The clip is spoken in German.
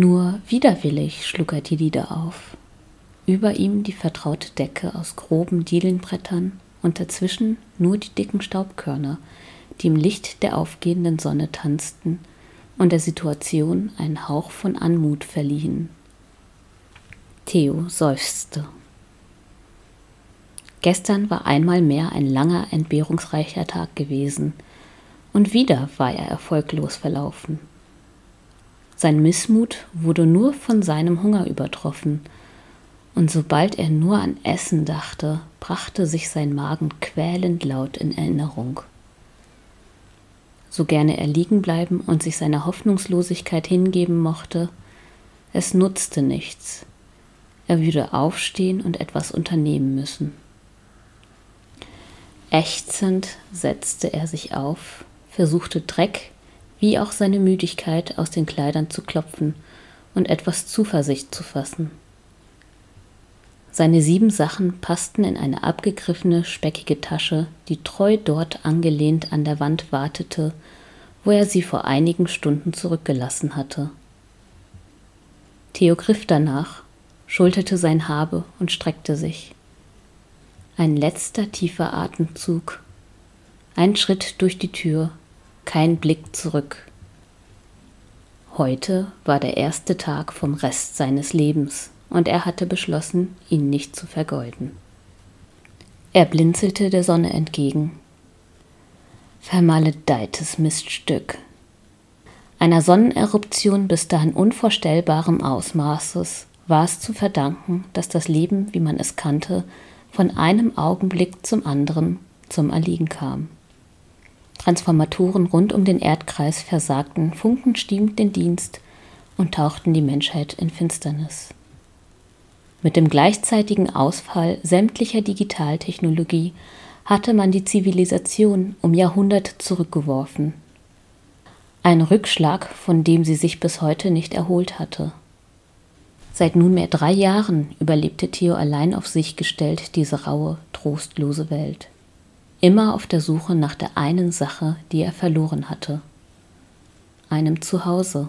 Nur widerwillig schlug er die Lider auf. Über ihm die vertraute Decke aus groben Dielenbrettern und dazwischen nur die dicken Staubkörner, die im Licht der aufgehenden Sonne tanzten und der Situation einen Hauch von Anmut verliehen. Theo seufzte. Gestern war einmal mehr ein langer, entbehrungsreicher Tag gewesen, und wieder war er erfolglos verlaufen. Sein Missmut wurde nur von seinem Hunger übertroffen, und sobald er nur an Essen dachte, brachte sich sein Magen quälend laut in Erinnerung. So gerne er liegen bleiben und sich seiner Hoffnungslosigkeit hingeben mochte, es nutzte nichts. Er würde aufstehen und etwas unternehmen müssen. Ächzend setzte er sich auf, versuchte Dreck wie auch seine Müdigkeit aus den Kleidern zu klopfen und etwas Zuversicht zu fassen. Seine sieben Sachen passten in eine abgegriffene, speckige Tasche, die treu dort angelehnt an der Wand wartete, wo er sie vor einigen Stunden zurückgelassen hatte. Theo griff danach, schulterte sein Habe und streckte sich. Ein letzter tiefer Atemzug, ein Schritt durch die Tür, kein Blick zurück. Heute war der erste Tag vom Rest seines Lebens und er hatte beschlossen, ihn nicht zu vergeuden. Er blinzelte der Sonne entgegen. Vermaledeites Miststück. Einer Sonneneruption bis dahin unvorstellbarem Ausmaßes war es zu verdanken, dass das Leben, wie man es kannte, von einem Augenblick zum anderen zum Erliegen kam. Transformatoren rund um den Erdkreis versagten, Funken stiegen den Dienst und tauchten die Menschheit in Finsternis. Mit dem gleichzeitigen Ausfall sämtlicher Digitaltechnologie hatte man die Zivilisation um Jahrhunderte zurückgeworfen. Ein Rückschlag, von dem sie sich bis heute nicht erholt hatte. Seit nunmehr drei Jahren überlebte Theo allein auf sich gestellt diese raue, trostlose Welt. Immer auf der Suche nach der einen Sache, die er verloren hatte. Einem Zuhause.